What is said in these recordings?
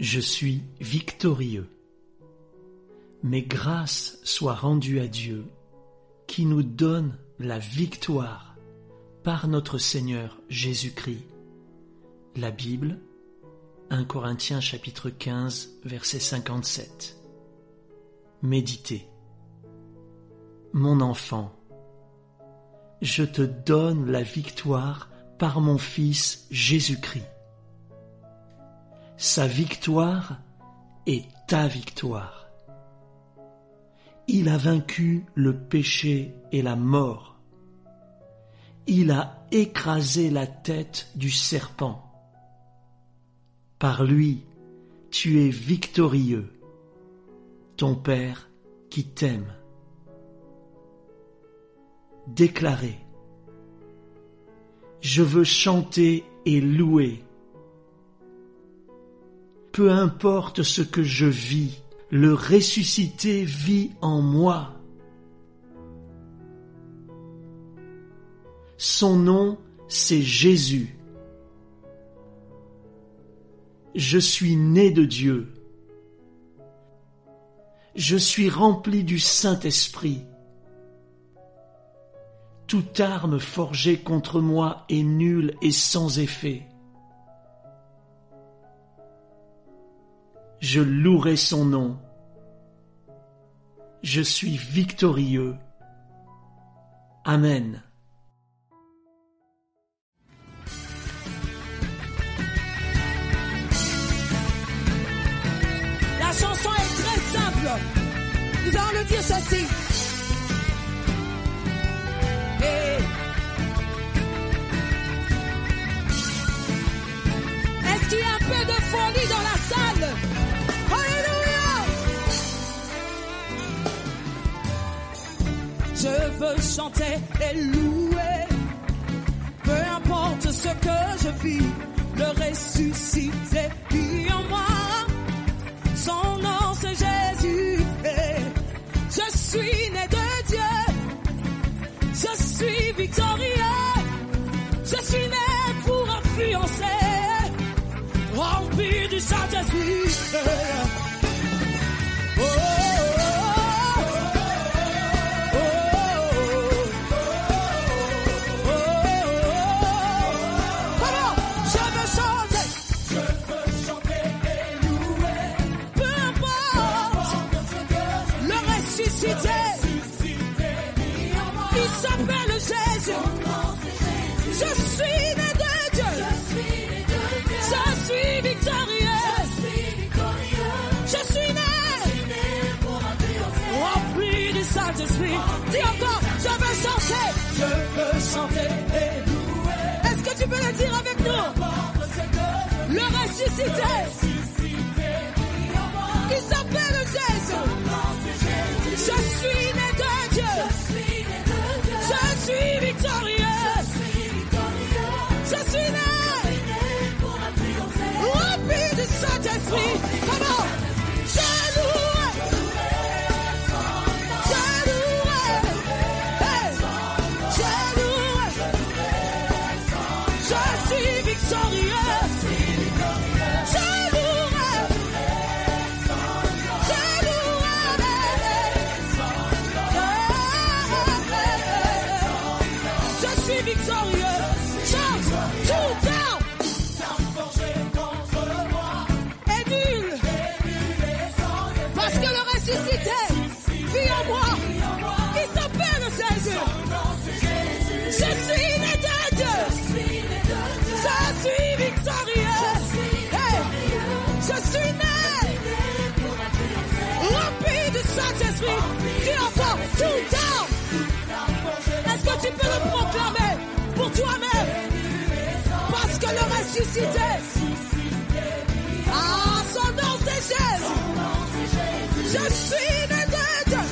Je suis victorieux. Mais grâce soit rendue à Dieu qui nous donne la victoire par notre Seigneur Jésus-Christ. La Bible, 1 Corinthiens chapitre 15 verset 57. Méditez. Mon enfant, je te donne la victoire par mon Fils Jésus-Christ. Sa victoire est ta victoire. Il a vaincu le péché et la mort. Il a écrasé la tête du serpent. Par lui, tu es victorieux, ton Père qui t'aime. Déclarez, je veux chanter et louer. Peu importe ce que je vis, le ressuscité vit en moi. Son nom, c'est Jésus. Je suis né de Dieu. Je suis rempli du Saint-Esprit. Toute arme forgée contre moi est nulle et sans effet. Je louerai son nom. Je suis victorieux. Amen. La chanson est très simple. Nous allons le dire ceci. Est-ce qu'il y a un peu de folie? Je chanter et louer. Peu importe ce que je vis, le ressuscité Jésus. Je suis né de Dieu. Je suis victorieux. Je suis né rempli du Saint-Esprit. Dis encore, je veux chanter. Je veux chanter et louer. Est-ce que tu peux le dire avec nous? Le ressuscité. Ressuscité. Ah, son nom c'est Jésus. Je suis né de Dieu.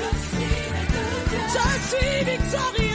Je suis victorieux.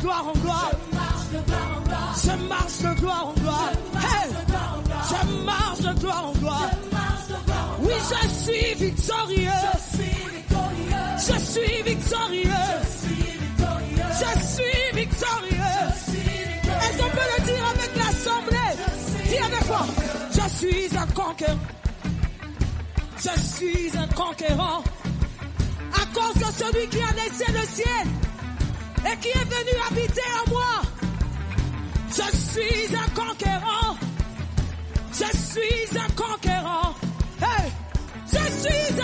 Gloire. Je marche de gloire en gloire. Je marche de gloire en gloire. Oui, je suis victorieux. Je suis victorieux. Je suis victorieux. Est-ce qu'on peut le dire avec l'assemblée? Dis avec moi. Je suis un conquérant. Je suis un conquérant. À cause de celui qui a laissé le ciel et qui est venu habiter en moi? Je suis un conquérant. Je suis un conquérant. Hey, je suis